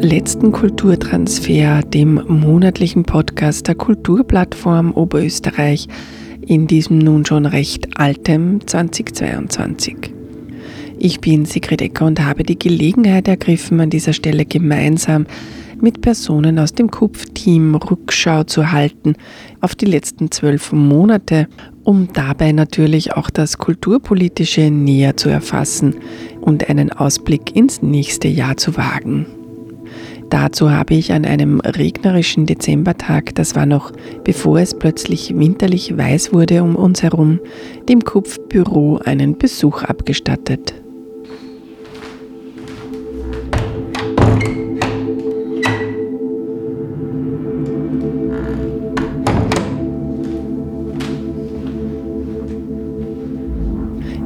Letzten Kulturtransfer, dem monatlichen Podcast der Kulturplattform Oberösterreich in diesem nun schon recht altem 2022. Ich bin Sigrid Ecker und habe die Gelegenheit ergriffen, an dieser Stelle gemeinsam mit Personen aus dem Kupf-Team Rückschau zu halten auf die letzten zwölf Monate, um dabei natürlich auch das Kulturpolitische näher zu erfassen und einen Ausblick ins nächste Jahr zu wagen. Dazu habe ich an einem regnerischen Dezembertag, das war noch bevor es plötzlich winterlich weiß wurde um uns herum, dem Kupfbüro einen Besuch abgestattet.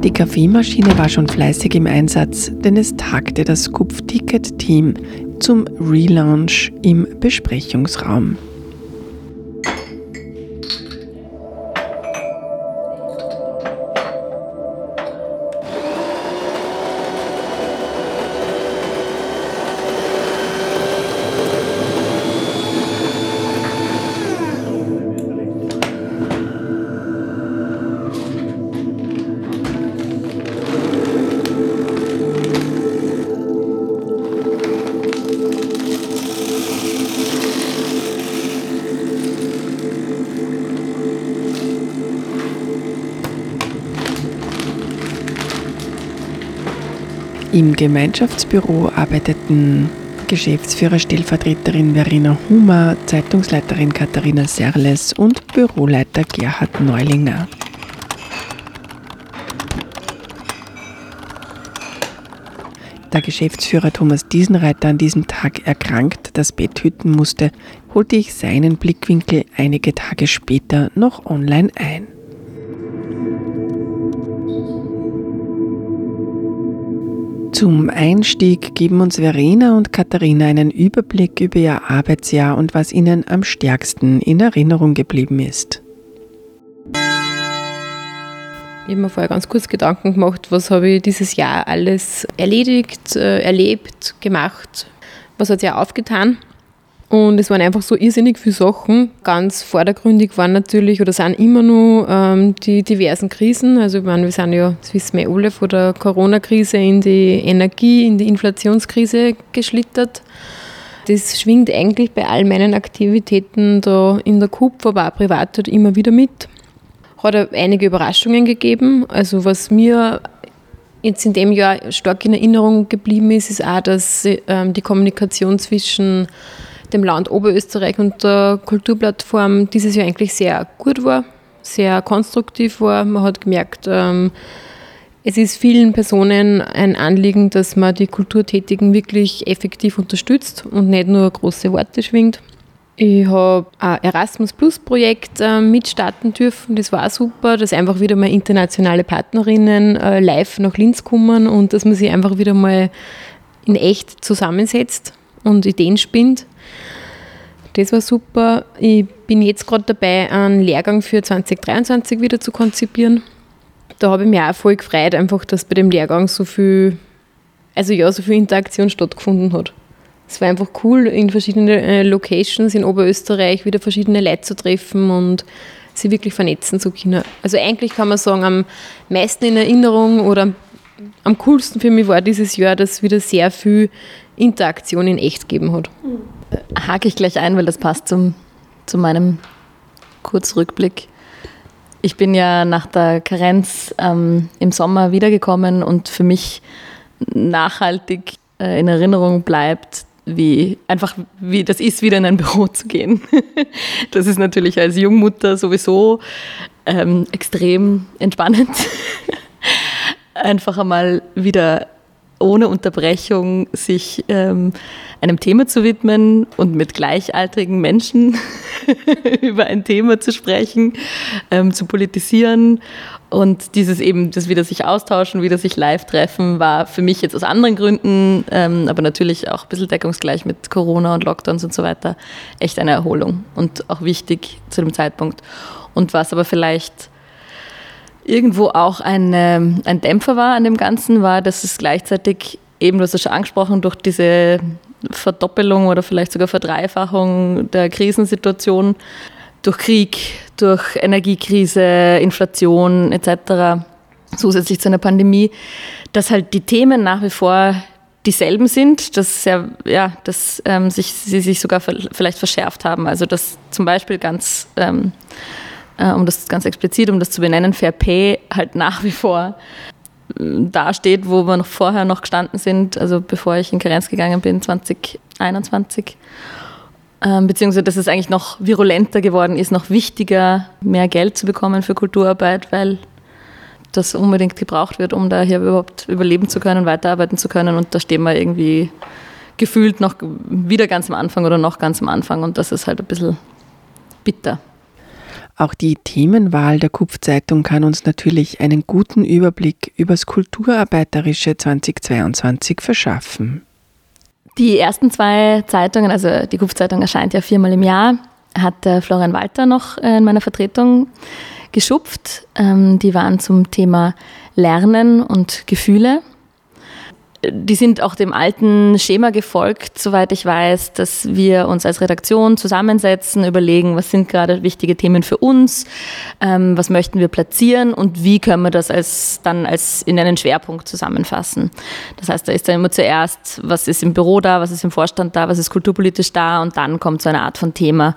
Die Kaffeemaschine war schon fleißig im Einsatz, denn es tagte das Kupf-Ticket-Team zum Relaunch im Besprechungsraum. Gemeinschaftsbüro arbeiteten Geschäftsführer Stellvertreterin Verena Humer, Zeitungsleiterin Katharina Serles und Büroleiter Gerhard Neulinger. Da Geschäftsführer Thomas Diesenreiter an diesem Tag erkrankt das Bett hüten musste, holte ich seinen Blickwinkel einige Tage später noch online ein. Zum Einstieg geben uns Verena und Katharina einen Überblick über ihr Arbeitsjahr und was ihnen am stärksten in Erinnerung geblieben ist. Ich habe mir vorher ganz kurz Gedanken gemacht, was habe ich dieses Jahr alles erledigt, äh, erlebt, gemacht, was hat sich aufgetan. Und es waren einfach so irrsinnig viele Sachen. Ganz vordergründig waren natürlich oder sind immer noch ähm, die diversen Krisen. Also ich meine, wir sind ja, das wissen wir alle, von der Corona-Krise in die Energie, in die Inflationskrise geschlittert. Das schwingt eigentlich bei all meinen Aktivitäten da in der KUP, aber auch privat halt immer wieder mit. Hat einige Überraschungen gegeben. Also was mir jetzt in dem Jahr stark in Erinnerung geblieben ist, ist auch, dass ähm, die Kommunikation zwischen dem Land Oberösterreich und der Kulturplattform dieses Jahr eigentlich sehr gut war, sehr konstruktiv war. Man hat gemerkt, ähm, es ist vielen Personen ein Anliegen, dass man die Kulturtätigen wirklich effektiv unterstützt und nicht nur große Worte schwingt. Ich habe ein Erasmus Plus Projekt äh, mitstarten dürfen. Das war super, dass einfach wieder mal internationale Partnerinnen äh, live nach Linz kommen und dass man sich einfach wieder mal in echt zusammensetzt und Ideen spinnt. Das war super. Ich bin jetzt gerade dabei, einen Lehrgang für 2023 wieder zu konzipieren. Da habe ich mich auch voll gefreut, einfach, dass bei dem Lehrgang so viel, also ja, so viel Interaktion stattgefunden hat. Es war einfach cool, in verschiedenen äh, Locations in Oberösterreich wieder verschiedene Leute zu treffen und sie wirklich vernetzen zu können. Also eigentlich kann man sagen, am meisten in Erinnerung oder am coolsten für mich war dieses Jahr, dass wieder sehr viel Interaktion in echt gegeben hat. Hake ich gleich ein, weil das passt zum, zu meinem Kurzrückblick. Ich bin ja nach der Karenz ähm, im Sommer wiedergekommen und für mich nachhaltig äh, in Erinnerung bleibt, wie einfach wie das ist, wieder in ein Büro zu gehen. das ist natürlich als Jungmutter sowieso ähm, extrem entspannend. einfach einmal wieder ohne Unterbrechung sich ähm, einem Thema zu widmen und mit gleichaltrigen Menschen über ein Thema zu sprechen, ähm, zu politisieren und dieses eben, das wieder sich austauschen, wieder sich live treffen, war für mich jetzt aus anderen Gründen, ähm, aber natürlich auch ein bisschen deckungsgleich mit Corona und Lockdowns und so weiter, echt eine Erholung und auch wichtig zu dem Zeitpunkt. Und was aber vielleicht irgendwo auch ein, ein Dämpfer war an dem Ganzen, war, dass es gleichzeitig eben, du hast es schon angesprochen, durch diese Verdoppelung oder vielleicht sogar Verdreifachung der Krisensituation, durch Krieg, durch Energiekrise, Inflation etc., zusätzlich zu einer Pandemie, dass halt die Themen nach wie vor dieselben sind, dass, sehr, ja, dass ähm, sich, sie sich sogar vielleicht verschärft haben. Also dass zum Beispiel ganz, ähm, äh, um das ganz explizit, um das zu benennen, Fair Pay halt nach wie vor da steht, wo wir noch vorher noch gestanden sind, also bevor ich in Karenz gegangen bin, 2021. Ähm, beziehungsweise, dass es eigentlich noch virulenter geworden ist, noch wichtiger, mehr Geld zu bekommen für Kulturarbeit, weil das unbedingt gebraucht wird, um da hier überhaupt überleben zu können, weiterarbeiten zu können. Und da stehen wir irgendwie gefühlt noch wieder ganz am Anfang oder noch ganz am Anfang. Und das ist halt ein bisschen bitter. Auch die Themenwahl der Kupfzeitung kann uns natürlich einen guten Überblick über das Kulturarbeiterische 2022 verschaffen. Die ersten zwei Zeitungen, also die Kupfzeitung erscheint ja viermal im Jahr, hat Florian Walter noch in meiner Vertretung geschupft. Ähm, die waren zum Thema Lernen und Gefühle die sind auch dem alten Schema gefolgt, soweit ich weiß, dass wir uns als Redaktion zusammensetzen, überlegen, was sind gerade wichtige Themen für uns, ähm, was möchten wir platzieren und wie können wir das als, dann als in einen Schwerpunkt zusammenfassen. Das heißt, da ist dann immer zuerst, was ist im Büro da, was ist im Vorstand da, was ist kulturpolitisch da und dann kommt so eine Art von Thema.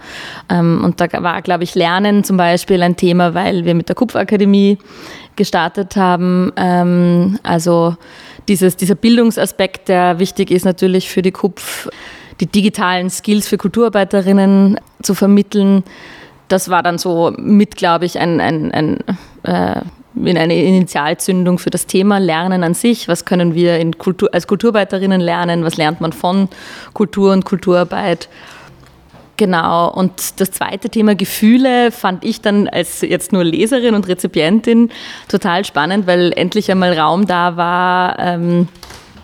Ähm, und da war, glaube ich, Lernen zum Beispiel ein Thema, weil wir mit der Kupferakademie gestartet haben. Ähm, also dieses, dieser Bildungsaspekt, der wichtig ist natürlich für die KUPF, die digitalen Skills für Kulturarbeiterinnen zu vermitteln. Das war dann so mit, glaube ich, ein, ein, ein äh, in eine Initialzündung für das Thema Lernen an sich. Was können wir Kultur, als Kulturarbeiterinnen lernen? Was lernt man von Kultur und Kulturarbeit? Genau, und das zweite Thema Gefühle fand ich dann als jetzt nur Leserin und Rezipientin total spannend, weil endlich einmal Raum da war, ähm,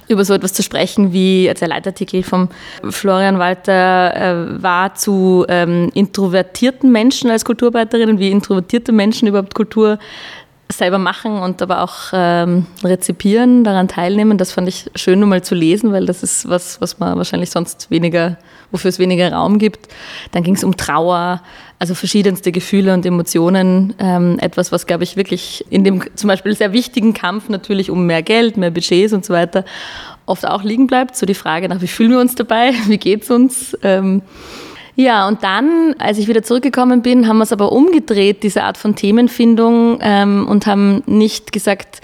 über so etwas zu sprechen, wie der Leitartikel vom Florian Walter äh, war zu ähm, introvertierten Menschen als Kulturarbeiterinnen, wie introvertierte Menschen überhaupt Kultur selber machen und aber auch ähm, rezipieren, daran teilnehmen. Das fand ich schön, nur mal zu lesen, weil das ist was, was man wahrscheinlich sonst weniger, wofür es weniger Raum gibt. Dann ging es um Trauer, also verschiedenste Gefühle und Emotionen. Ähm, etwas, was, glaube ich, wirklich in dem zum Beispiel sehr wichtigen Kampf natürlich um mehr Geld, mehr Budgets und so weiter oft auch liegen bleibt. So die Frage nach, wie fühlen wir uns dabei, wie geht es uns? Ähm, ja, und dann, als ich wieder zurückgekommen bin, haben wir es aber umgedreht, diese Art von Themenfindung, ähm, und haben nicht gesagt,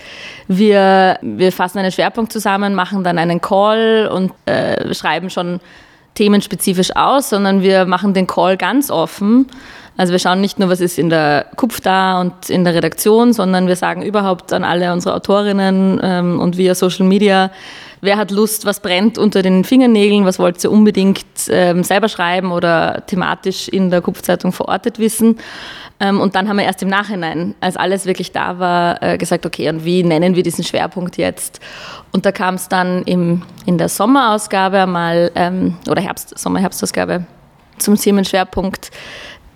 wir, wir fassen einen Schwerpunkt zusammen, machen dann einen Call und äh, schreiben schon themenspezifisch aus, sondern wir machen den Call ganz offen. Also wir schauen nicht nur, was ist in der Kupf da und in der Redaktion, sondern wir sagen überhaupt an alle unsere Autorinnen ähm, und via Social Media, wer hat Lust, was brennt unter den Fingernägeln, was wollt ihr unbedingt ähm, selber schreiben oder thematisch in der Kupfzeitung verortet wissen. Ähm, und dann haben wir erst im Nachhinein, als alles wirklich da war, äh, gesagt, okay, und wie nennen wir diesen Schwerpunkt jetzt? Und da kam es dann im, in der Sommerausgabe mal, ähm, oder Herbst, Sommer-Herbstausgabe zum Themenschwerpunkt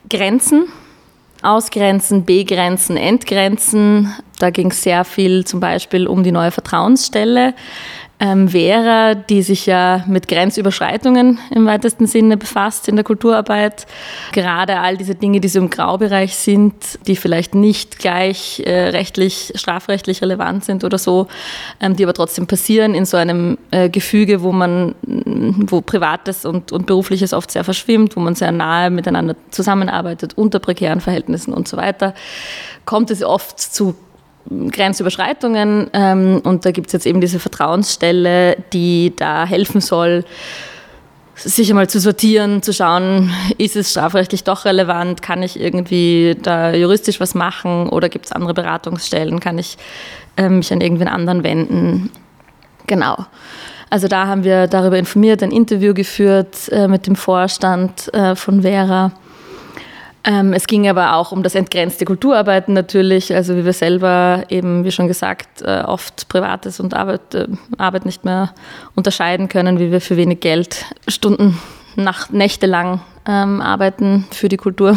Grenzen. Ausgrenzen, begrenzen, entgrenzen. Da ging es sehr viel zum Beispiel um die neue Vertrauensstelle ähm, Vera, die sich ja mit Grenzüberschreitungen im weitesten Sinne befasst in der Kulturarbeit. Gerade all diese Dinge, die so im Graubereich sind, die vielleicht nicht gleich äh, rechtlich, strafrechtlich relevant sind oder so, ähm, die aber trotzdem passieren in so einem äh, Gefüge, wo man, wo Privates und, und Berufliches oft sehr verschwimmt, wo man sehr nahe miteinander zusammenarbeitet, unter prekären Verhältnissen und so weiter, kommt es oft zu Grenzüberschreitungen. Ähm, und da gibt es jetzt eben diese Vertrauensstelle, die da helfen soll, sich einmal zu sortieren, zu schauen, ist es strafrechtlich doch relevant, kann ich irgendwie da juristisch was machen oder gibt es andere Beratungsstellen, kann ich äh, mich an irgendwen anderen wenden. Genau. Also da haben wir darüber informiert, ein Interview geführt äh, mit dem Vorstand äh, von Vera es ging aber auch um das entgrenzte Kulturarbeiten natürlich, also wie wir selber eben, wie schon gesagt, äh, oft Privates und Arbeit, äh, Arbeit nicht mehr unterscheiden können, wie wir für wenig Geld Stunden, nach, Nächte lang ähm, arbeiten für die Kultur.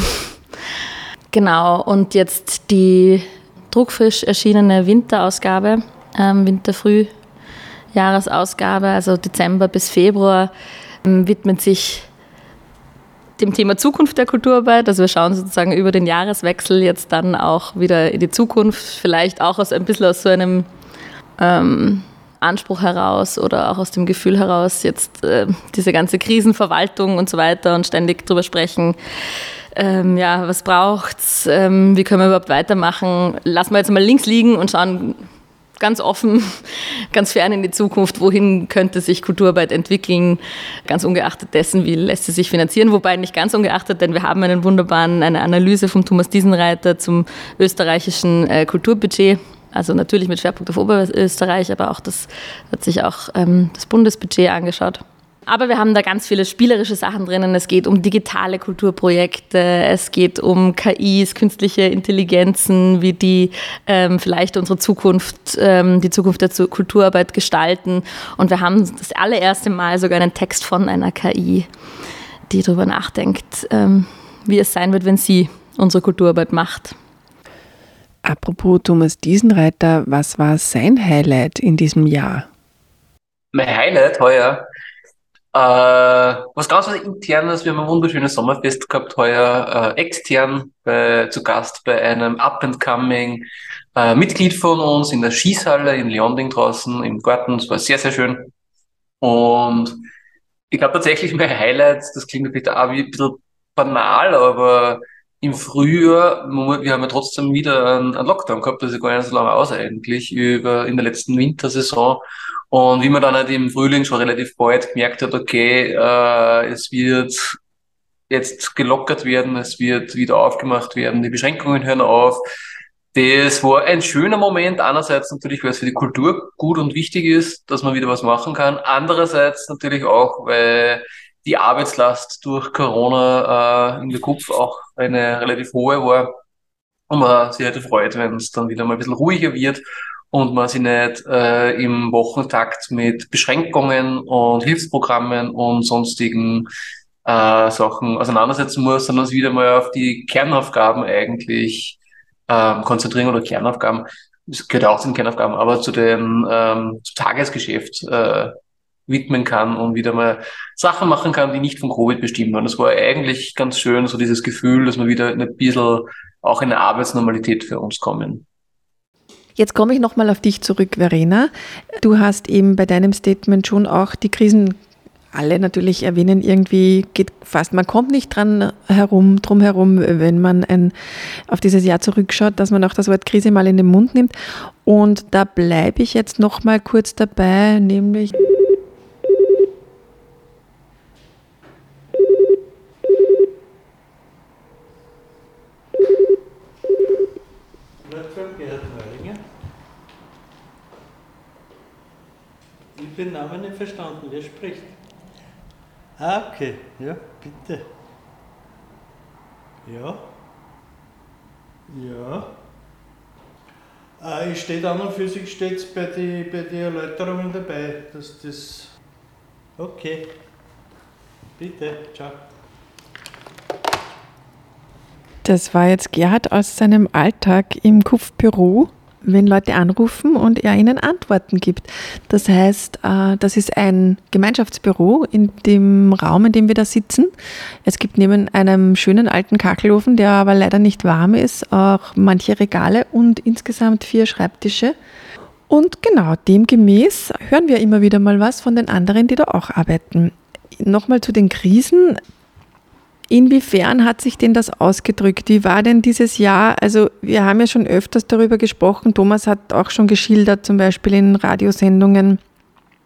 genau, und jetzt die druckfrisch erschienene Winterausgabe, ähm, Winterfrühjahresausgabe, also Dezember bis Februar, ähm, widmet sich dem Thema Zukunft der Kulturarbeit. Also wir schauen sozusagen über den Jahreswechsel jetzt dann auch wieder in die Zukunft, vielleicht auch aus ein bisschen aus so einem ähm, Anspruch heraus oder auch aus dem Gefühl heraus, jetzt äh, diese ganze Krisenverwaltung und so weiter und ständig drüber sprechen. Ähm, ja, was braucht's? Ähm, wie können wir überhaupt weitermachen? Lassen wir jetzt mal links liegen und schauen, ganz offen, ganz fern in die Zukunft, wohin könnte sich Kulturarbeit entwickeln, ganz ungeachtet dessen, wie lässt sie sich finanzieren, wobei nicht ganz ungeachtet, denn wir haben einen wunderbaren, eine Analyse von Thomas Diesenreiter zum österreichischen äh, Kulturbudget, also natürlich mit Schwerpunkt auf Oberösterreich, aber auch das hat sich auch ähm, das Bundesbudget angeschaut. Aber wir haben da ganz viele spielerische Sachen drinnen. Es geht um digitale Kulturprojekte, es geht um KIs, künstliche Intelligenzen, wie die ähm, vielleicht unsere Zukunft, ähm, die Zukunft der Kulturarbeit gestalten. Und wir haben das allererste Mal sogar einen Text von einer KI, die darüber nachdenkt, ähm, wie es sein wird, wenn sie unsere Kulturarbeit macht. Apropos Thomas Diesenreiter, was war sein Highlight in diesem Jahr? Mein Highlight heuer äh, was ganz was internes, wir haben ein wunderschönes Sommerfest gehabt heuer, äh, extern bei, zu Gast bei einem Up-and-Coming äh, Mitglied von uns in der Schießhalle in Leonding draußen im Garten. Es war sehr, sehr schön. Und ich glaube tatsächlich mein Highlight, das klingt vielleicht auch wie ein bisschen banal, aber im Frühjahr, wir haben ja trotzdem wieder einen, Lockdown gehabt, das ist gar nicht so lange aus eigentlich, über, in der letzten Wintersaison. Und wie man dann halt im Frühling schon relativ bald gemerkt hat, okay, äh, es wird jetzt gelockert werden, es wird wieder aufgemacht werden, die Beschränkungen hören auf. Das war ein schöner Moment. Einerseits natürlich, weil es für die Kultur gut und wichtig ist, dass man wieder was machen kann. Andererseits natürlich auch, weil die Arbeitslast durch Corona äh, in der Kopf auch eine relativ hohe war. Und man sich halt freut, wenn es dann wieder mal ein bisschen ruhiger wird und man sich nicht äh, im Wochentakt mit Beschränkungen und Hilfsprogrammen und sonstigen äh, Sachen auseinandersetzen muss, sondern sich wieder mal auf die Kernaufgaben eigentlich ähm, konzentrieren oder Kernaufgaben, das gehört auch zu den Kernaufgaben, aber zu den ähm, zum Tagesgeschäft äh, widmen kann und wieder mal Sachen machen kann, die nicht von Covid bestimmt waren. Das war eigentlich ganz schön, so dieses Gefühl, dass wir wieder ein bisschen auch in eine Arbeitsnormalität für uns kommen. Jetzt komme ich nochmal auf dich zurück, Verena. Du hast eben bei deinem Statement schon auch die Krisen alle natürlich erwähnen, irgendwie geht fast, man kommt nicht dran herum, drum herum, wenn man ein, auf dieses Jahr zurückschaut, dass man auch das Wort Krise mal in den Mund nimmt. Und da bleibe ich jetzt nochmal kurz dabei, nämlich. Ich bin Namen nicht verstanden. Wer spricht? Ah, okay. Ja, bitte. Ja. Ja. Ah, ich stehe an und für sich steht bei den bei die Erläuterungen dabei, dass das. Okay. Bitte, ciao. Das war jetzt Gerhard aus seinem Alltag im KUF-Büro wenn Leute anrufen und er ihnen Antworten gibt. Das heißt, äh, das ist ein Gemeinschaftsbüro in dem Raum, in dem wir da sitzen. Es gibt neben einem schönen alten Kachelofen, der aber leider nicht warm ist, auch manche Regale und insgesamt vier Schreibtische. Und genau demgemäß hören wir immer wieder mal was von den anderen, die da auch arbeiten. Nochmal zu den Krisen. Inwiefern hat sich denn das ausgedrückt? Wie war denn dieses Jahr? Also wir haben ja schon öfters darüber gesprochen. Thomas hat auch schon geschildert, zum Beispiel in Radiosendungen,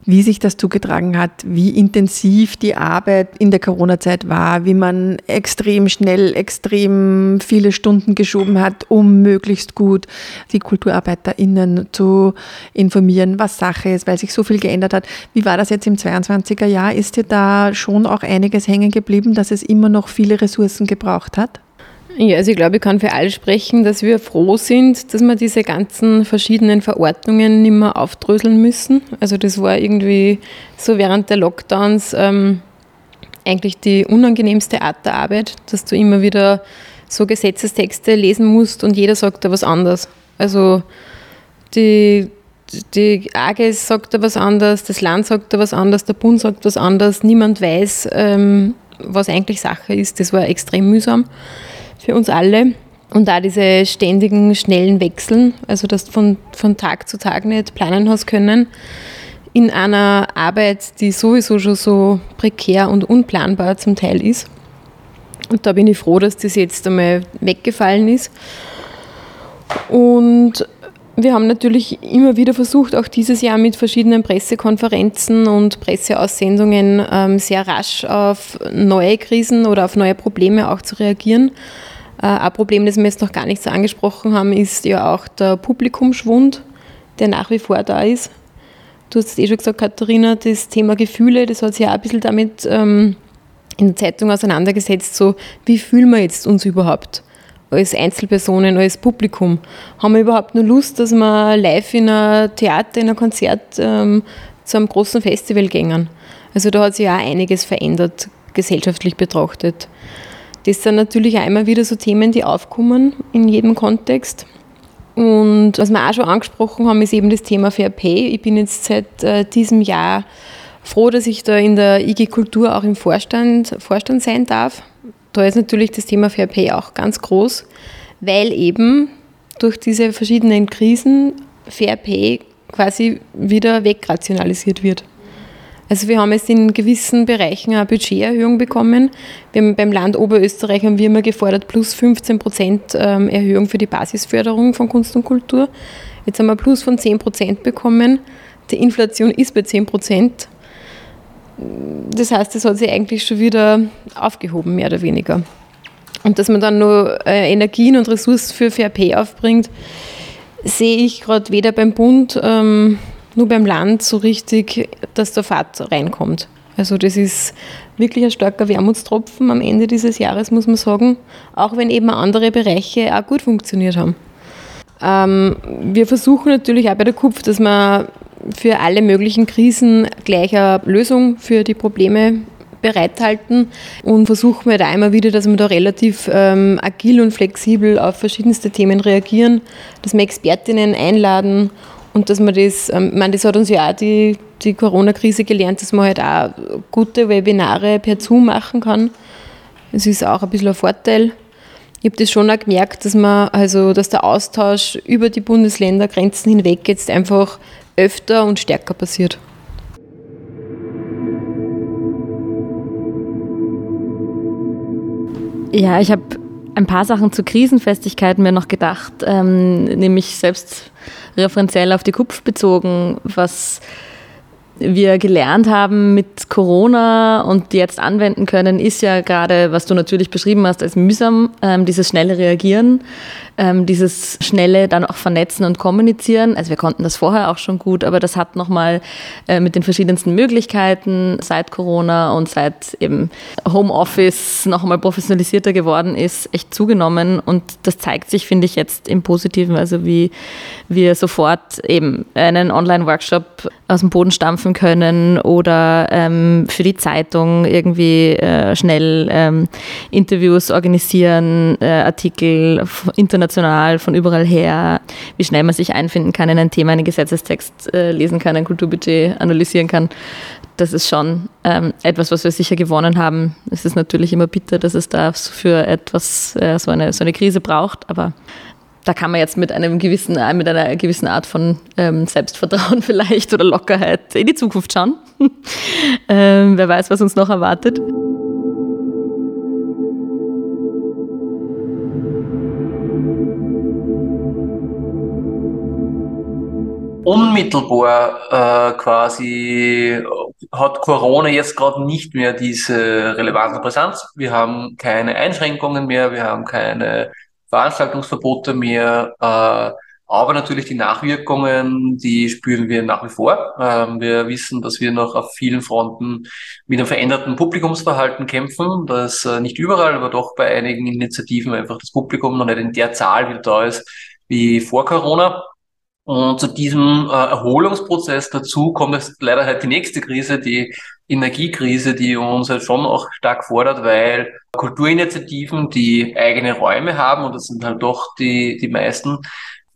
wie sich das zugetragen hat, wie intensiv die Arbeit in der Corona-Zeit war, wie man extrem schnell, extrem viele Stunden geschoben hat, um möglichst gut die KulturarbeiterInnen zu informieren, was Sache ist, weil sich so viel geändert hat. Wie war das jetzt im 22er Jahr? Ist dir da schon auch einiges hängen geblieben, dass es immer noch viele Ressourcen gebraucht hat? Ja, also ich glaube, ich kann für alle sprechen, dass wir froh sind, dass wir diese ganzen verschiedenen Verordnungen nicht mehr aufdröseln müssen. Also das war irgendwie so während der Lockdowns ähm, eigentlich die unangenehmste Art der Arbeit, dass du immer wieder so Gesetzestexte lesen musst und jeder sagt da was anderes. Also die, die AGES sagt da was anderes, das Land sagt da was anderes, der Bund sagt was anderes, niemand weiß, ähm, was eigentlich Sache ist. Das war extrem mühsam für uns alle. Und da diese ständigen, schnellen Wechseln, also dass du von, von Tag zu Tag nicht planen hast können, in einer Arbeit, die sowieso schon so prekär und unplanbar zum Teil ist. Und da bin ich froh, dass das jetzt einmal weggefallen ist. Und wir haben natürlich immer wieder versucht, auch dieses Jahr mit verschiedenen Pressekonferenzen und Presseaussendungen ähm, sehr rasch auf neue Krisen oder auf neue Probleme auch zu reagieren. Äh, ein Problem, das wir jetzt noch gar nicht so angesprochen haben, ist ja auch der Publikumschwund, der nach wie vor da ist. Du hast es eh schon gesagt, Katharina, das Thema Gefühle, das hat sich auch ein bisschen damit ähm, in der Zeitung auseinandergesetzt, so wie fühlen wir jetzt uns überhaupt als Einzelpersonen, als Publikum? Haben wir überhaupt nur Lust, dass wir live in einem Theater, in einem Konzert ähm, zu einem großen Festival gehen? Also da hat sich auch einiges verändert, gesellschaftlich betrachtet. Das sind natürlich auch immer wieder so Themen, die aufkommen in jedem Kontext. Und was wir auch schon angesprochen haben, ist eben das Thema Fair Pay. Ich bin jetzt seit äh, diesem Jahr froh, dass ich da in der IG Kultur auch im Vorstand, Vorstand sein darf. Da ist natürlich das Thema Fair Pay auch ganz groß, weil eben durch diese verschiedenen Krisen Fair Pay quasi wieder wegrationalisiert wird. Also wir haben jetzt in gewissen Bereichen eine Budgeterhöhung bekommen. Beim Land Oberösterreich haben wir immer gefordert plus 15 Prozent ähm, Erhöhung für die Basisförderung von Kunst und Kultur. Jetzt haben wir plus von 10 Prozent bekommen. Die Inflation ist bei 10 Prozent. Das heißt, das hat sich eigentlich schon wieder aufgehoben, mehr oder weniger. Und dass man dann nur äh, Energien und Ressourcen für Fair Pay aufbringt, sehe ich gerade weder beim Bund ähm, nur beim Land so richtig, dass der Fahrt reinkommt. Also das ist wirklich ein starker Wermutstropfen am Ende dieses Jahres, muss man sagen, auch wenn eben andere Bereiche auch gut funktioniert haben. Ähm, wir versuchen natürlich auch bei der KUPF, dass wir für alle möglichen Krisen gleich eine Lösung für die Probleme bereithalten und versuchen wir da immer wieder, dass wir da relativ ähm, agil und flexibel auf verschiedenste Themen reagieren, dass wir Expertinnen einladen und dass man das, ähm, ich meine, das hat uns ja auch die, die Corona-Krise gelernt, dass man halt auch gute Webinare per Zoom machen kann. Das ist auch ein bisschen ein Vorteil. Ich habe das schon auch gemerkt, dass man, also dass der Austausch über die Bundesländergrenzen hinweg jetzt einfach öfter und stärker passiert. Ja, ich habe ein paar Sachen zur Krisenfestigkeit mir noch gedacht, ähm, nämlich selbst referenziell auf die Kupf bezogen, was wir gelernt haben mit Corona und jetzt anwenden können, ist ja gerade, was du natürlich beschrieben hast, als mühsam, ähm, dieses schnelle Reagieren ähm, dieses schnelle dann auch vernetzen und kommunizieren. Also wir konnten das vorher auch schon gut, aber das hat nochmal äh, mit den verschiedensten Möglichkeiten seit Corona und seit eben Homeoffice nochmal professionalisierter geworden ist, echt zugenommen. Und das zeigt sich, finde ich, jetzt im Positiven, also wie wir sofort eben einen Online-Workshop aus dem Boden stampfen können oder ähm, für die Zeitung irgendwie äh, schnell ähm, Interviews organisieren, äh, Artikel international international, von überall her, wie schnell man sich einfinden kann in ein Thema, einen Gesetzestext äh, lesen kann, ein Kulturbudget analysieren kann. Das ist schon ähm, etwas, was wir sicher gewonnen haben. Es ist natürlich immer bitter, dass es da für etwas äh, so, eine, so eine Krise braucht, aber da kann man jetzt mit einem gewissen, äh, mit einer gewissen Art von ähm, Selbstvertrauen vielleicht oder Lockerheit in die Zukunft schauen. ähm, wer weiß, was uns noch erwartet. Unmittelbar äh, quasi hat Corona jetzt gerade nicht mehr diese relevante Präsenz. Wir haben keine Einschränkungen mehr, wir haben keine Veranstaltungsverbote mehr, äh, aber natürlich die Nachwirkungen, die spüren wir nach wie vor. Ähm, wir wissen, dass wir noch auf vielen Fronten mit einem veränderten Publikumsverhalten kämpfen, dass äh, nicht überall, aber doch bei einigen Initiativen einfach das Publikum noch nicht in der Zahl wieder da ist wie vor Corona. Und zu diesem äh, Erholungsprozess dazu kommt jetzt leider halt die nächste Krise, die Energiekrise, die uns halt schon auch stark fordert, weil Kulturinitiativen, die eigene Räume haben, und das sind halt doch die, die meisten,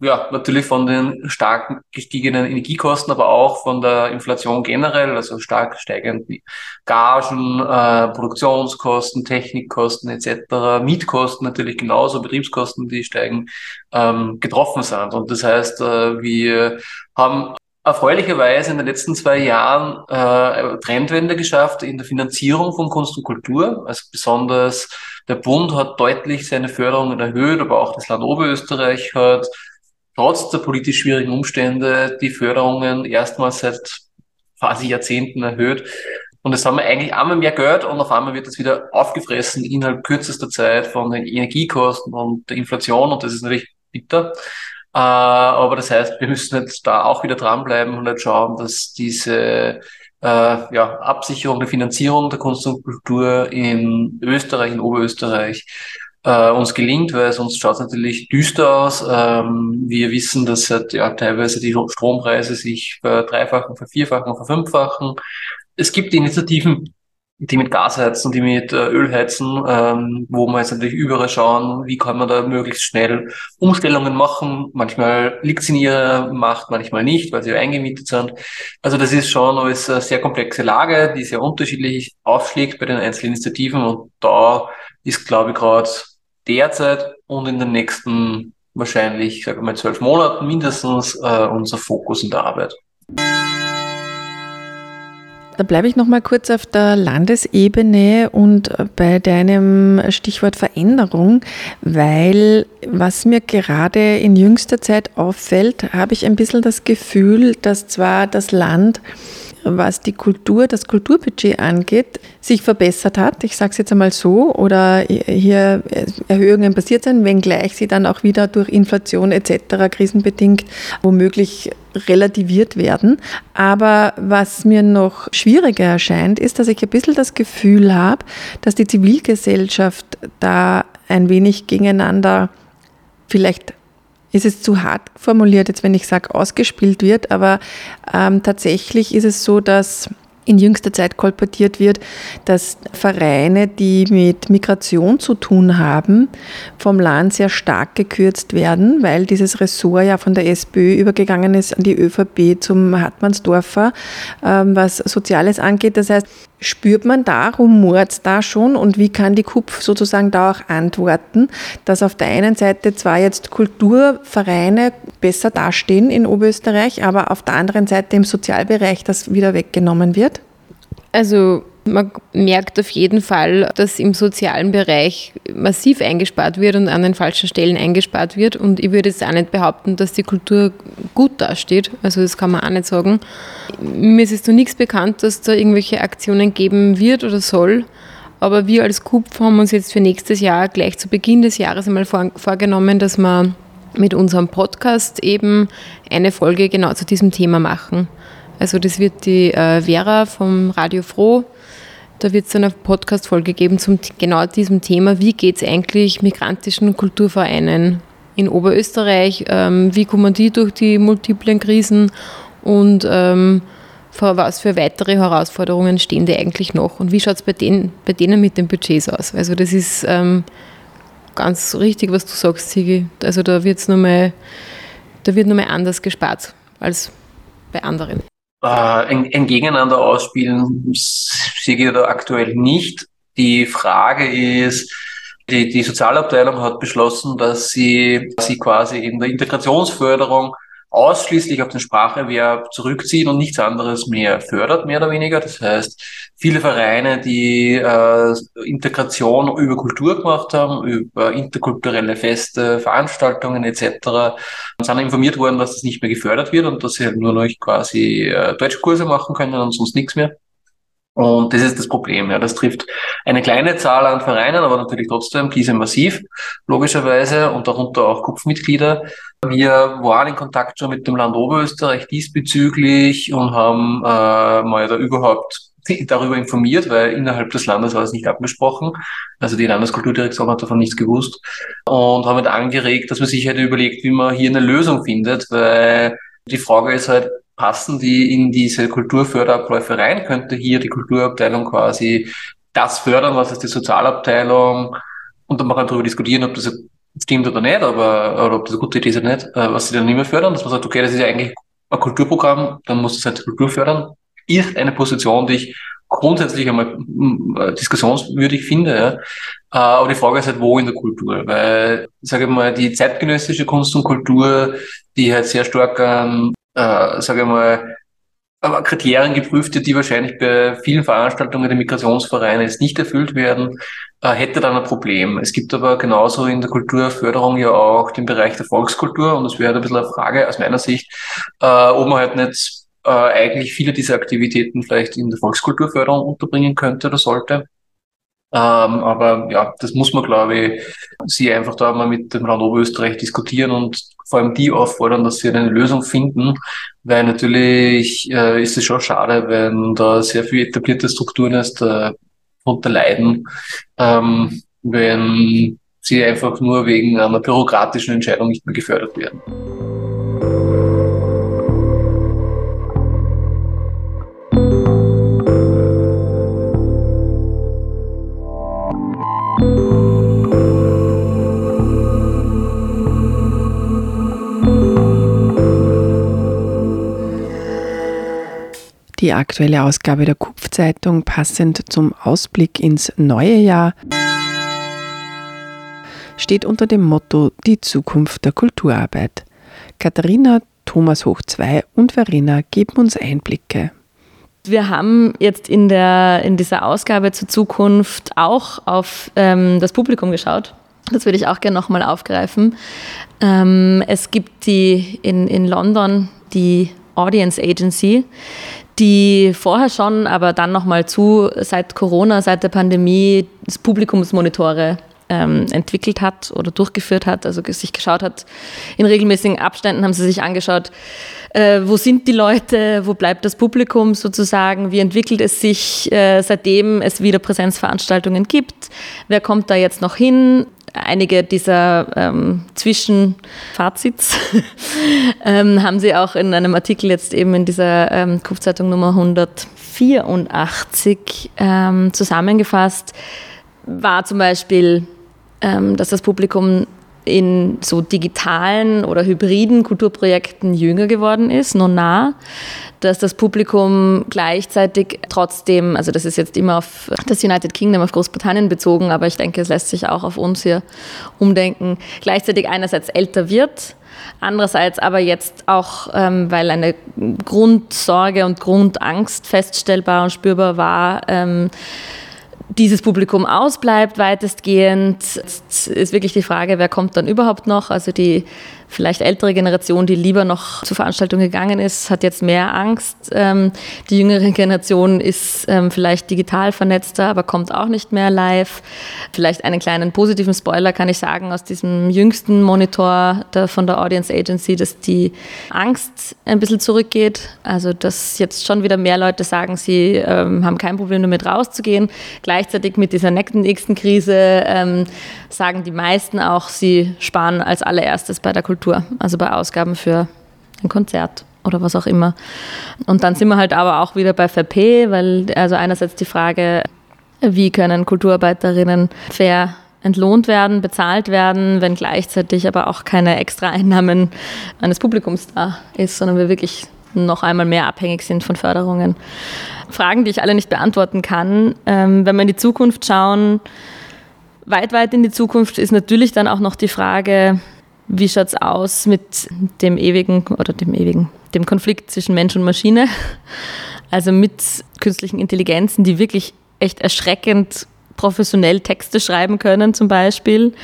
ja, natürlich von den stark gestiegenen Energiekosten, aber auch von der Inflation generell, also stark steigenden Gagen, äh, Produktionskosten, Technikkosten etc., Mietkosten natürlich genauso, Betriebskosten, die steigen, ähm, getroffen sind. Und das heißt, äh, wir haben erfreulicherweise in den letzten zwei Jahren äh, Trendwende geschafft in der Finanzierung von Kunst und Kultur. Also besonders der Bund hat deutlich seine Förderungen erhöht, aber auch das Land Oberösterreich hat trotz der politisch schwierigen Umstände die Förderungen erstmals seit quasi Jahrzehnten erhöht. Und es haben wir eigentlich einmal mehr Geld und auf einmal wird das wieder aufgefressen innerhalb kürzester Zeit von den Energiekosten und der Inflation und das ist natürlich bitter. Äh, aber das heißt, wir müssen jetzt da auch wieder dranbleiben und jetzt schauen, dass diese äh, ja, Absicherung der Finanzierung der Kunst und Kultur in Österreich, in Oberösterreich äh, uns gelingt, weil sonst schaut es natürlich düster aus. Ähm, wir wissen, dass halt, ja, teilweise die Strompreise sich verdreifachen, vervierfachen, verfünffachen. Es gibt Initiativen, die mit Gas heizen, die mit äh, Öl heizen, ähm, wo man jetzt natürlich überall schauen, wie kann man da möglichst schnell Umstellungen machen. Manchmal liegt es in ihrer Macht, manchmal nicht, weil sie eingemietet sind. Also das ist schon alles eine sehr komplexe Lage, die sehr unterschiedlich aufschlägt bei den einzelnen Initiativen und da ist, glaube ich, gerade derzeit und in den nächsten wahrscheinlich, wir mal, zwölf Monaten mindestens äh, unser Fokus in der Arbeit. Da bleibe ich noch mal kurz auf der Landesebene und bei deinem Stichwort Veränderung, weil was mir gerade in jüngster Zeit auffällt, habe ich ein bisschen das Gefühl, dass zwar das Land was die Kultur, das Kulturbudget angeht, sich verbessert hat. Ich sage es jetzt einmal so, oder hier Erhöhungen passiert sind, wenngleich sie dann auch wieder durch Inflation etc. krisenbedingt womöglich relativiert werden. Aber was mir noch schwieriger erscheint, ist, dass ich ein bisschen das Gefühl habe, dass die Zivilgesellschaft da ein wenig gegeneinander vielleicht ist es zu hart formuliert, jetzt wenn ich sage, ausgespielt wird, aber ähm, tatsächlich ist es so, dass in jüngster Zeit kolportiert wird, dass Vereine, die mit Migration zu tun haben, vom Land sehr stark gekürzt werden, weil dieses Ressort ja von der SPÖ übergegangen ist an die ÖVP zum Hartmannsdorfer, ähm, was Soziales angeht. Das heißt, spürt man da, rumort da schon und wie kann die KUPF sozusagen da auch antworten, dass auf der einen Seite zwar jetzt Kulturvereine besser dastehen in Oberösterreich, aber auf der anderen Seite im Sozialbereich das wieder weggenommen wird? Also man merkt auf jeden Fall, dass im sozialen Bereich massiv eingespart wird und an den falschen Stellen eingespart wird. Und ich würde jetzt auch nicht behaupten, dass die Kultur gut dasteht. Also das kann man auch nicht sagen. Mir ist jetzt noch nichts bekannt, dass da irgendwelche Aktionen geben wird oder soll. Aber wir als KUPF haben uns jetzt für nächstes Jahr gleich zu Beginn des Jahres einmal vorgenommen, dass wir mit unserem Podcast eben eine Folge genau zu diesem Thema machen. Also das wird die äh, Vera vom Radio Froh da wird es eine Podcast-Folge geben zum genau diesem Thema. Wie geht es eigentlich migrantischen Kulturvereinen in Oberösterreich? Ähm, wie kommen die durch die multiplen Krisen? Und ähm, vor was für weitere Herausforderungen stehen die eigentlich noch? Und wie schaut es bei denen, bei denen mit den Budgets aus? Also das ist ähm, ganz richtig, was du sagst, Sigi. Also da wird's noch mal, da wird nochmal anders gespart als bei anderen. Äh, ein, ein Gegeneinander ausspielen sehe ich da aktuell nicht. Die Frage ist, die, die Sozialabteilung hat beschlossen, dass sie, sie quasi in der Integrationsförderung ausschließlich auf den Spracherwerb zurückzieht und nichts anderes mehr fördert, mehr oder weniger. Das heißt, viele Vereine, die äh, Integration über Kultur gemacht haben, über interkulturelle Feste, Veranstaltungen etc., sind informiert worden, dass das nicht mehr gefördert wird und dass sie halt nur noch quasi äh, Deutschkurse machen können und sonst nichts mehr. Und das ist das Problem. Ja. Das trifft eine kleine Zahl an Vereinen, aber natürlich trotzdem diese massiv, logischerweise, und darunter auch Kopfmitglieder. Wir waren in Kontakt schon mit dem Land Oberösterreich diesbezüglich und haben äh, mal da überhaupt darüber informiert, weil innerhalb des Landes war es nicht abgesprochen. Also die Landeskulturdirektion hat davon nichts gewusst und haben halt angeregt, dass man sich halt überlegt, wie man hier eine Lösung findet, weil die Frage ist halt, passen die in diese Kulturförderabläufe rein? Könnte hier die Kulturabteilung quasi das fördern, was ist die Sozialabteilung? Und dann kann man darüber diskutieren, ob das stimmt oder nicht, aber oder ob das eine gute Idee ist oder nicht, äh, was sie dann nicht mehr fördern, dass man sagt, okay, das ist ja eigentlich ein Kulturprogramm, dann muss es halt Kultur fördern, ist eine Position, die ich grundsätzlich einmal äh, diskussionswürdig finde. Ja. Äh, aber die Frage ist halt, wo in der Kultur? Weil, sage ich mal, die zeitgenössische Kunst und Kultur, die halt sehr stark an äh, sage ich mal, aber Kriterien geprüft die wahrscheinlich bei vielen Veranstaltungen der Migrationsvereine jetzt nicht erfüllt werden, äh, hätte dann ein Problem. Es gibt aber genauso in der Kulturförderung ja auch den Bereich der Volkskultur und das wäre halt ein bisschen eine Frage aus meiner Sicht, äh, ob man halt nicht äh, eigentlich viele dieser Aktivitäten vielleicht in der Volkskulturförderung unterbringen könnte oder sollte. Ähm, aber ja, das muss man, glaube ich, sie einfach da mal mit dem Land Oberösterreich diskutieren und vor allem die auffordern, dass sie eine Lösung finden, weil natürlich äh, ist es schon schade, wenn da sehr viel etablierte Strukturen erst äh, darunter leiden, ähm, wenn sie einfach nur wegen einer bürokratischen Entscheidung nicht mehr gefördert werden. Die aktuelle Ausgabe der Kupfzeitung passend zum Ausblick ins neue Jahr steht unter dem Motto Die Zukunft der Kulturarbeit. Katharina, Thomas Hoch 2 und Verena geben uns Einblicke. Wir haben jetzt in, der, in dieser Ausgabe zur Zukunft auch auf ähm, das Publikum geschaut. Das würde ich auch gerne nochmal aufgreifen. Ähm, es gibt die in, in London die Audience Agency, die vorher schon, aber dann nochmal zu, seit Corona, seit der Pandemie, das Publikumsmonitore ähm, entwickelt hat oder durchgeführt hat, also sich geschaut hat, in regelmäßigen Abständen haben sie sich angeschaut, äh, wo sind die Leute, wo bleibt das Publikum sozusagen, wie entwickelt es sich, äh, seitdem es wieder Präsenzveranstaltungen gibt, wer kommt da jetzt noch hin, einige dieser ähm, Zwischenfazits ähm, haben Sie auch in einem Artikel jetzt eben in dieser ähm, Kupfzeitung Nummer 184 ähm, zusammengefasst. War zum Beispiel, ähm, dass das Publikum in so digitalen oder hybriden Kulturprojekten jünger geworden ist, nur nah, dass das Publikum gleichzeitig trotzdem, also das ist jetzt immer auf das United Kingdom, auf Großbritannien bezogen, aber ich denke, es lässt sich auch auf uns hier umdenken, gleichzeitig einerseits älter wird, andererseits aber jetzt auch, ähm, weil eine Grundsorge und Grundangst feststellbar und spürbar war, ähm, dieses Publikum ausbleibt weitestgehend. Jetzt ist wirklich die Frage, wer kommt dann überhaupt noch? Also die vielleicht ältere Generation, die lieber noch zur Veranstaltung gegangen ist, hat jetzt mehr Angst. Ähm, die jüngere Generation ist ähm, vielleicht digital vernetzter, aber kommt auch nicht mehr live. Vielleicht einen kleinen positiven Spoiler kann ich sagen aus diesem jüngsten Monitor der, von der Audience Agency, dass die Angst ein bisschen zurückgeht. Also dass jetzt schon wieder mehr Leute sagen, sie ähm, haben kein Problem damit rauszugehen. Gleichzeitig mit dieser nächsten Krise ähm, sagen die meisten auch, sie sparen als allererstes bei der Kultur Kultur, also bei Ausgaben für ein Konzert oder was auch immer. Und dann sind wir halt aber auch wieder bei VP, weil also einerseits die Frage, wie können Kulturarbeiterinnen fair entlohnt werden, bezahlt werden, wenn gleichzeitig aber auch keine extra Einnahmen eines Publikums da ist, sondern wir wirklich noch einmal mehr abhängig sind von Förderungen. Fragen, die ich alle nicht beantworten kann. Ähm, wenn wir in die Zukunft schauen, weit, weit in die Zukunft ist natürlich dann auch noch die Frage, wie schaut es aus mit dem ewigen oder dem ewigen, dem Konflikt zwischen Mensch und Maschine? Also mit künstlichen Intelligenzen, die wirklich echt erschreckend professionell Texte schreiben können, zum Beispiel,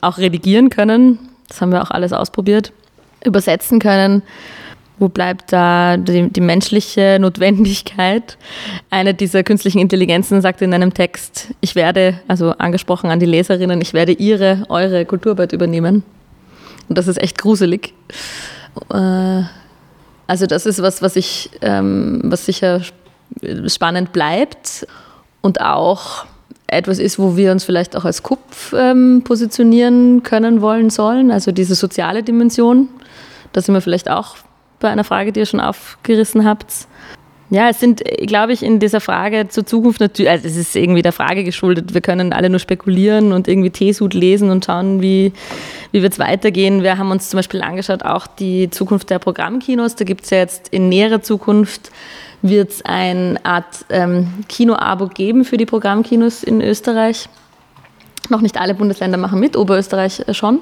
auch redigieren können. Das haben wir auch alles ausprobiert. Übersetzen können. Wo bleibt da die, die, menschliche Notwendigkeit? Eine dieser künstlichen Intelligenzen sagt in einem Text, ich werde, also angesprochen an die Leserinnen, ich werde ihre, eure Kulturarbeit übernehmen. Und das ist echt gruselig. Äh, also das ist was, was ich, ähm, was sicher spannend bleibt und auch etwas ist, wo wir uns vielleicht auch als KUPF ähm, positionieren können, wollen, sollen. Also diese soziale Dimension. Da sind wir vielleicht auch bei einer Frage, die ihr schon aufgerissen habt. Ja, es sind, glaube ich, in dieser Frage zur Zukunft natürlich, also es ist irgendwie der Frage geschuldet. Wir können alle nur spekulieren und irgendwie Teesud lesen und schauen, wie, wie wird es weitergehen. Wir haben uns zum Beispiel angeschaut, auch die Zukunft der Programmkinos. Da gibt es ja jetzt in näherer Zukunft wird es eine Art ähm, Kino-Abo geben für die Programmkinos in Österreich. Noch nicht alle Bundesländer machen mit, Oberösterreich äh, schon.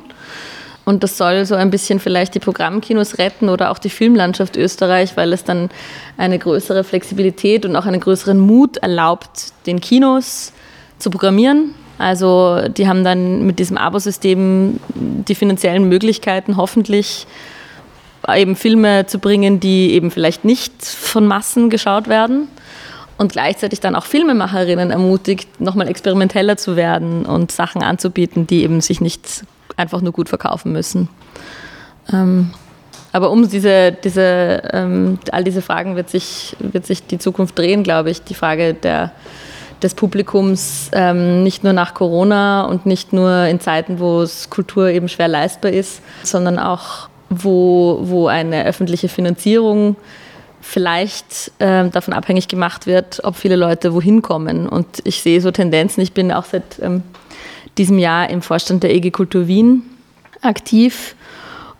Und das soll so ein bisschen vielleicht die Programmkinos retten oder auch die Filmlandschaft Österreich, weil es dann eine größere Flexibilität und auch einen größeren Mut erlaubt, den Kinos zu programmieren. Also die haben dann mit diesem Abosystem die finanziellen Möglichkeiten hoffentlich eben Filme zu bringen, die eben vielleicht nicht von Massen geschaut werden und gleichzeitig dann auch Filmemacherinnen ermutigt, nochmal experimenteller zu werden und Sachen anzubieten, die eben sich nicht einfach nur gut verkaufen müssen. Ähm, aber um diese, diese, ähm, all diese Fragen wird sich, wird sich die Zukunft drehen, glaube ich. Die Frage der, des Publikums, ähm, nicht nur nach Corona und nicht nur in Zeiten, wo es Kultur eben schwer leistbar ist, sondern auch, wo, wo eine öffentliche Finanzierung vielleicht äh, davon abhängig gemacht wird, ob viele Leute wohin kommen. Und ich sehe so Tendenzen. Ich bin auch seit ähm, diesem Jahr im Vorstand der EG Kultur Wien aktiv.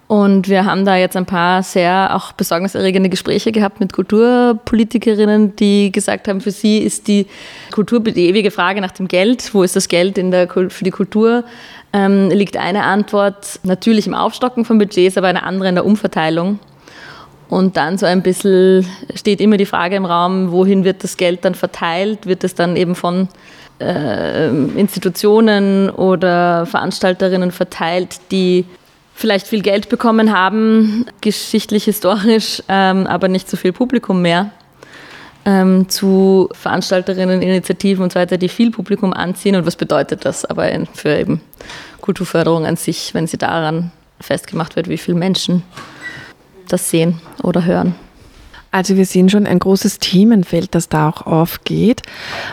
Und wir haben da jetzt ein paar sehr auch besorgniserregende Gespräche gehabt mit Kulturpolitikerinnen, die gesagt haben, für sie ist die Kultur die ewige Frage nach dem Geld. Wo ist das Geld in der, für die Kultur? Ähm, liegt eine Antwort natürlich im Aufstocken von Budgets, aber eine andere in der Umverteilung. Und dann so ein bisschen steht immer die Frage im Raum, wohin wird das Geld dann verteilt? Wird es dann eben von äh, Institutionen oder Veranstalterinnen verteilt, die vielleicht viel Geld bekommen haben, geschichtlich, historisch, ähm, aber nicht so viel Publikum mehr, ähm, zu Veranstalterinnen, Initiativen und so weiter, die viel Publikum anziehen. Und was bedeutet das aber für eben Kulturförderung an sich, wenn sie daran festgemacht wird, wie viele Menschen das sehen oder hören? Also wir sehen schon ein großes Themenfeld, das da auch aufgeht.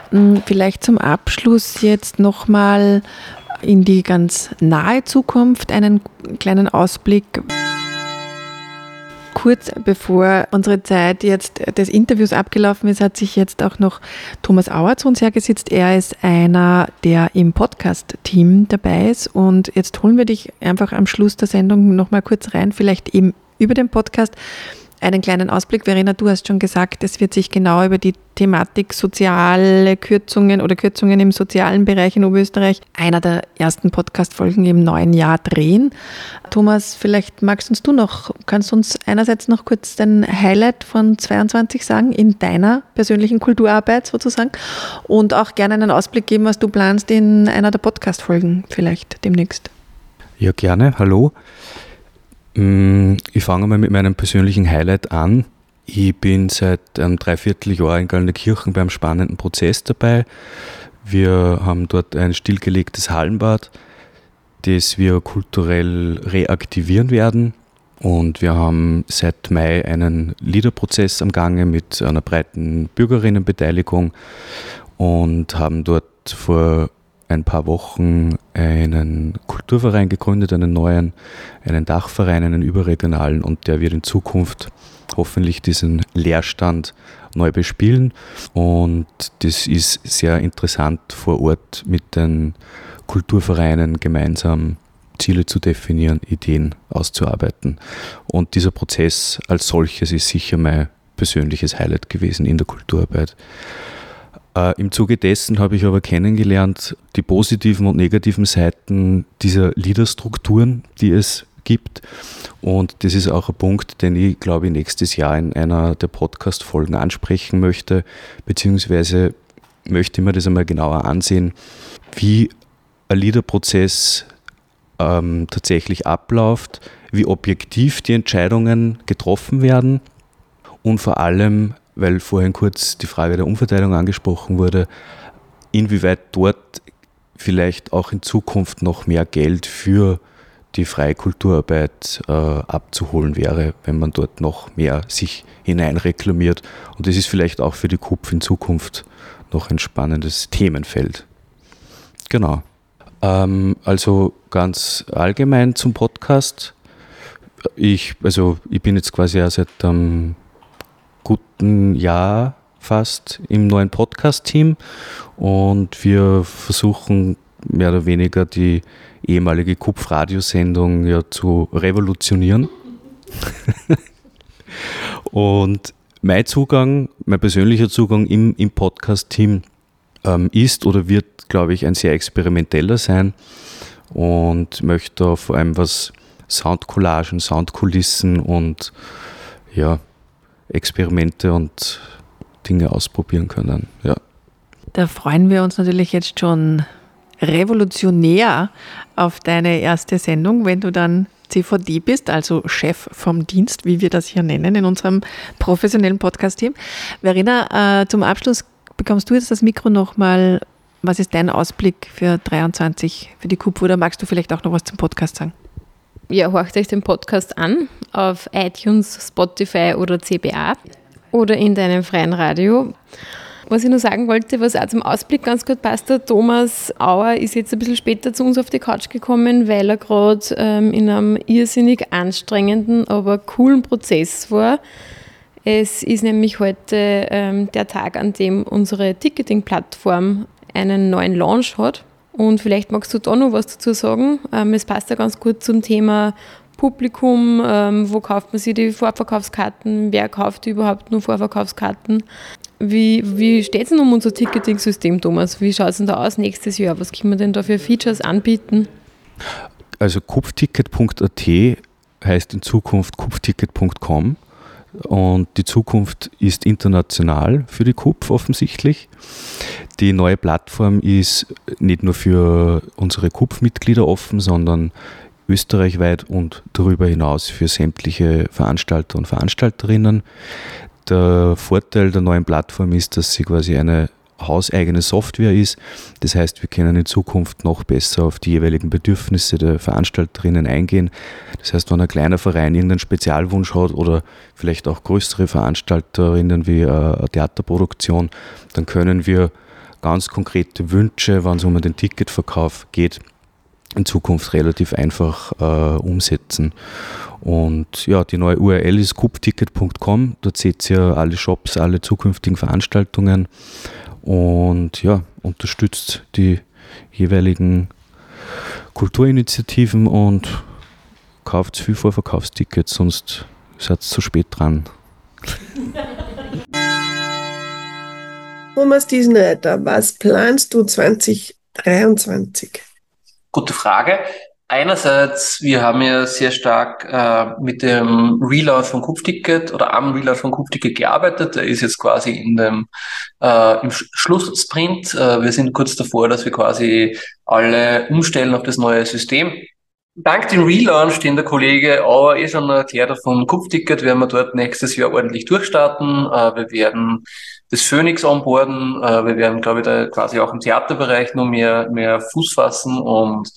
Hm, vielleicht zum Abschluss jetzt nochmal in die ganz nahe Zukunft einen kleinen Ausblick. Kurz bevor unsere Zeit jetzt des Interviews abgelaufen ist, hat sich jetzt auch noch Thomas Auer zu uns hergesetzt. Er ist einer, der im Podcast-Team dabei ist. Und jetzt holen wir dich einfach am Schluss der Sendung nochmal kurz rein, vielleicht eben über den Podcast einen kleinen Ausblick. Verena, du hast schon gesagt, es wird sich genau über die Thematik soziale Kürzungen oder Kürzungen im sozialen Bereich in Oberösterreich einer der ersten Podcast-Folgen im neuen Jahr drehen. Thomas, vielleicht magst uns du noch, kannst uns einerseits noch kurz dein Highlight von 22 sagen in deiner persönlichen Kulturarbeit sozusagen und auch gerne einen Ausblick geben, was du planst in einer der Podcast-Folgen vielleicht demnächst. Ja, gerne. Hallo. Mm, ich fange mal mit meinem persönlichen Highlight an. Ich bin seit einem Dreivierteljahr in Gallnerkirchen beim spannenden Prozess dabei. Wir haben dort ein stillgelegtes Hallenbad, das wir kulturell reaktivieren werden. Und wir haben seit Mai einen Liederprozess am Gange mit einer breiten Bürgerinnenbeteiligung und haben dort vor ein paar Wochen einen Kulturverein gegründet, einen neuen, einen Dachverein, einen überregionalen und der wird in Zukunft hoffentlich diesen Leerstand neu bespielen und das ist sehr interessant vor Ort mit den Kulturvereinen gemeinsam Ziele zu definieren, Ideen auszuarbeiten. Und dieser Prozess als solches ist sicher mein persönliches Highlight gewesen in der Kulturarbeit. Äh, Im Zuge dessen habe ich aber kennengelernt die positiven und negativen Seiten dieser Liederstrukturen, die es gibt. Und das ist auch ein Punkt, den ich, glaube ich, nächstes Jahr in einer der Podcast-Folgen ansprechen möchte, beziehungsweise möchte ich mir das einmal genauer ansehen, wie ein Liederprozess ähm, tatsächlich abläuft, wie objektiv die Entscheidungen getroffen werden und vor allem, weil vorhin kurz die Frage der Umverteilung angesprochen wurde, inwieweit dort vielleicht auch in Zukunft noch mehr Geld für die freie Kulturarbeit äh, abzuholen wäre, wenn man dort noch mehr sich hineinreklamiert. Und das ist vielleicht auch für die KUPF in Zukunft noch ein spannendes Themenfeld. Genau. Ähm, also ganz allgemein zum Podcast. Ich, also ich bin jetzt quasi ja seit einem guten Jahr fast im neuen Podcast-Team und wir versuchen mehr oder weniger die ehemalige Kupf-Radiosendung ja zu revolutionieren. und mein Zugang, mein persönlicher Zugang im, im Podcast-Team ähm, ist oder wird, glaube ich, ein sehr experimenteller sein und möchte vor allem was Soundcollagen, Soundkulissen und ja, Experimente und Dinge ausprobieren können. Ja. Da freuen wir uns natürlich jetzt schon revolutionär auf deine erste Sendung, wenn du dann CVD bist, also Chef vom Dienst, wie wir das hier nennen in unserem professionellen Podcast-Team. Verena, äh, zum Abschluss bekommst du jetzt das Mikro nochmal. Was ist dein Ausblick für 23 für die KUP? Oder magst du vielleicht auch noch was zum Podcast sagen? Ja, horcht euch den Podcast an auf iTunes, Spotify oder CBA oder in deinem freien Radio. Was ich noch sagen wollte, was auch zum Ausblick ganz gut passt, der Thomas Auer ist jetzt ein bisschen später zu uns auf die Couch gekommen, weil er gerade ähm, in einem irrsinnig anstrengenden, aber coolen Prozess war. Es ist nämlich heute ähm, der Tag, an dem unsere Ticketing-Plattform einen neuen Launch hat. Und vielleicht magst du da noch was dazu sagen. Ähm, es passt ja ganz gut zum Thema Publikum, ähm, wo kauft man sich die Vorverkaufskarten, wer kauft überhaupt nur Vorverkaufskarten. Wie, wie steht es denn um unser Ticketing-System, Thomas? Wie schaut es denn da aus nächstes Jahr? Was können wir denn da für Features anbieten? Also kupfticket.at heißt in Zukunft kupfticket.com und die Zukunft ist international für die KUPF offensichtlich. Die neue Plattform ist nicht nur für unsere KUPF-Mitglieder offen, sondern österreichweit und darüber hinaus für sämtliche Veranstalter und Veranstalterinnen. Der Vorteil der neuen Plattform ist, dass sie quasi eine hauseigene Software ist. Das heißt, wir können in Zukunft noch besser auf die jeweiligen Bedürfnisse der Veranstalterinnen eingehen. Das heißt, wenn ein kleiner Verein irgendeinen Spezialwunsch hat oder vielleicht auch größere Veranstalterinnen wie äh, eine Theaterproduktion, dann können wir ganz konkrete Wünsche, wenn es um den Ticketverkauf geht, in Zukunft relativ einfach äh, umsetzen. Und ja, die neue URL ist coopticket.com. Dort seht ihr alle Shops, alle zukünftigen Veranstaltungen und ja, unterstützt die jeweiligen Kulturinitiativen und kauft viel Vorverkaufstickets, sonst seid ihr zu spät dran. Thomas Diesenreiter, was planst du 2023? Gute Frage. Einerseits, wir haben ja sehr stark äh, mit dem Relaunch von Kupfticket oder am Relaunch von Kupfticket gearbeitet. Der ist jetzt quasi in dem, äh, im Schlusssprint. Äh, wir sind kurz davor, dass wir quasi alle umstellen auf das neue System. Dank dem Relaunch, den der Kollege Auer eh schon erklärt hat vom Kupfticket, werden wir dort nächstes Jahr ordentlich durchstarten. Äh, wir werden das Phoenix onboarden. Äh, wir werden, glaube ich, da quasi auch im Theaterbereich noch mehr, mehr Fuß fassen und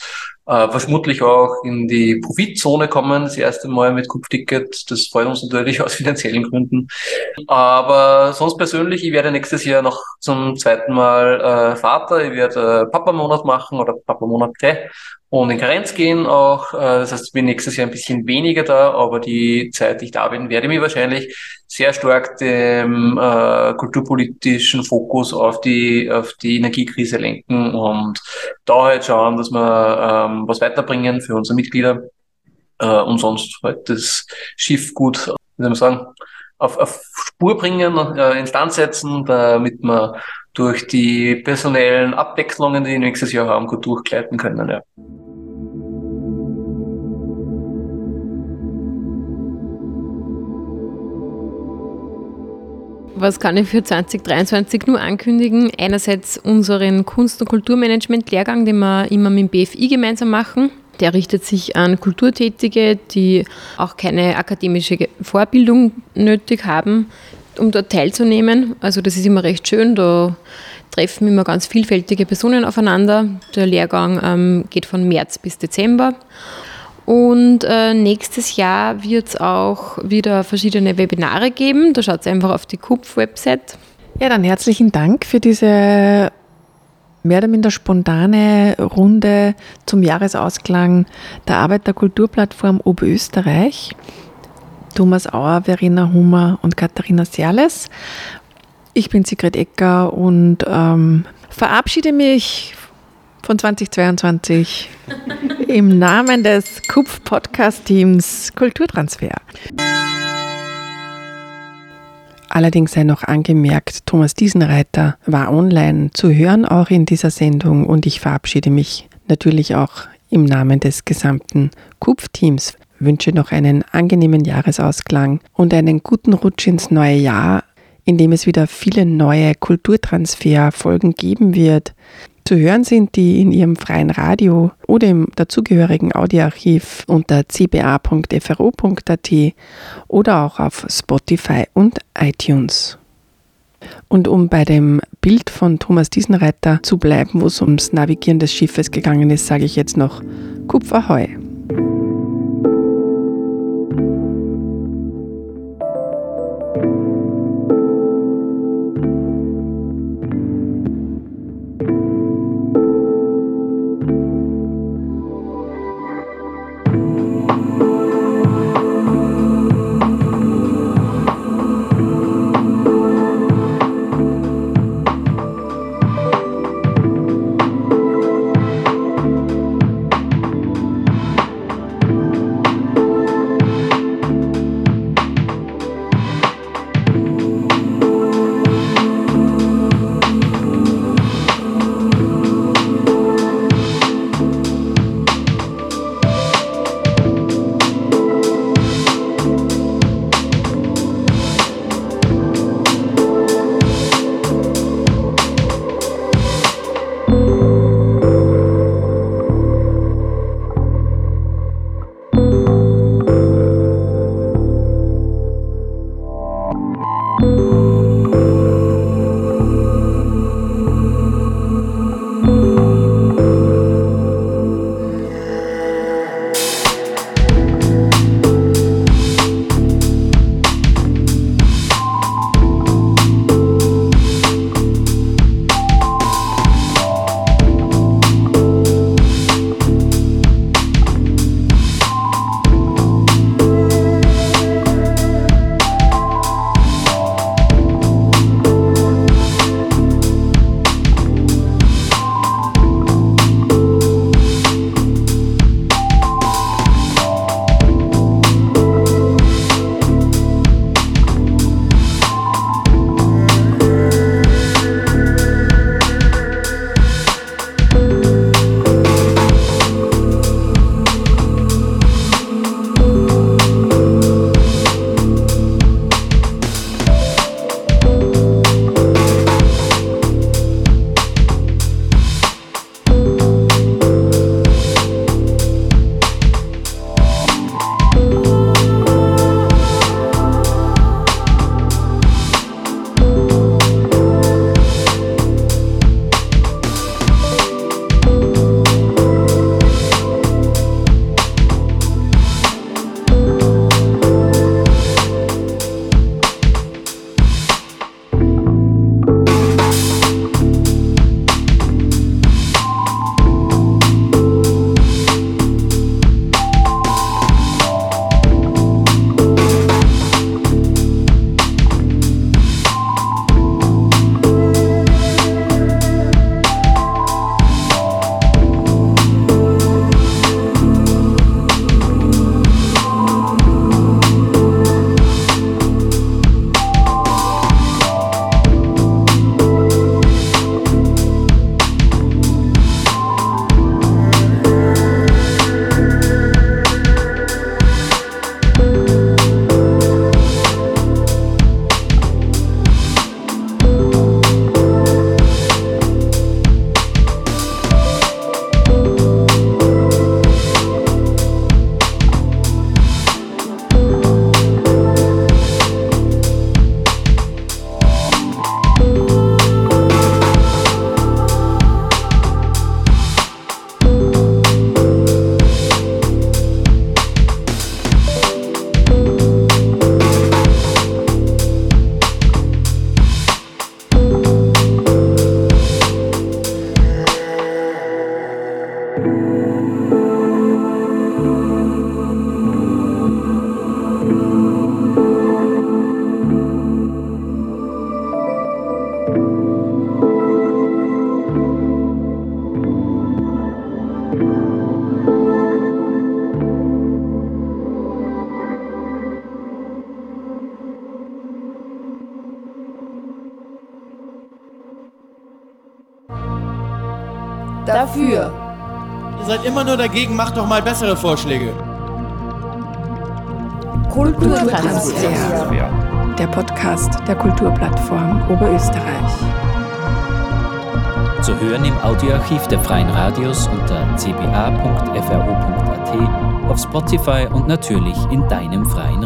äh, vermutlich auch in die Profitzone kommen, das erste Mal mit Kupfticket. Das freut uns natürlich aus finanziellen Gründen. Aber sonst persönlich, ich werde nächstes Jahr noch zum zweiten Mal äh, Vater. Ich werde äh, Papa-Monat machen oder Papa-Monate und in Karenz gehen auch. Äh, das heißt, ich bin nächstes Jahr ein bisschen weniger da, aber die Zeit, die ich da bin, werde ich mich wahrscheinlich sehr stark den äh, kulturpolitischen Fokus auf die, auf die Energiekrise lenken und da halt schauen, dass wir ähm, was weiterbringen für unsere Mitglieder äh, und sonst halt das Schiff gut, wie soll man sagen, auf, auf Spur bringen, äh, instand setzen, damit wir durch die personellen Abwechslungen, die wir nächstes Jahr haben, gut durchgleiten können. Ja. Was kann ich für 2023 nur ankündigen? Einerseits unseren Kunst- und Kulturmanagement-Lehrgang, den wir immer mit dem BFI gemeinsam machen. Der richtet sich an Kulturtätige, die auch keine akademische Vorbildung nötig haben, um dort teilzunehmen. Also das ist immer recht schön. Da treffen immer ganz vielfältige Personen aufeinander. Der Lehrgang ähm, geht von März bis Dezember. Und äh, nächstes Jahr wird es auch wieder verschiedene Webinare geben. Da schaut einfach auf die KUPF-Website. Ja, dann herzlichen Dank für diese mehr oder minder spontane Runde zum Jahresausklang der Arbeit der Oberösterreich. Thomas Auer, Verena Hummer und Katharina Serles. Ich bin Sigrid Ecker und ähm, verabschiede mich von 2022 im Namen des KUPF Podcast Teams Kulturtransfer. Allerdings sei noch angemerkt, Thomas Diesenreiter war online zu hören, auch in dieser Sendung, und ich verabschiede mich natürlich auch im Namen des gesamten KUPF-Teams. Wünsche noch einen angenehmen Jahresausklang und einen guten Rutsch ins neue Jahr, in dem es wieder viele neue Kulturtransfer-Folgen geben wird. Zu hören sind die in Ihrem freien Radio oder im dazugehörigen Audioarchiv unter cba.fro.at oder auch auf Spotify und iTunes. Und um bei dem Bild von Thomas Diesenreiter zu bleiben, wo es ums Navigieren des Schiffes gegangen ist, sage ich jetzt noch Kupferheu. Immer nur dagegen, macht doch mal bessere Vorschläge. Kulturtransfer. Der Podcast der Kulturplattform Oberösterreich. Zu hören im Audioarchiv der Freien Radios unter cba.fro.at, auf Spotify und natürlich in deinem freien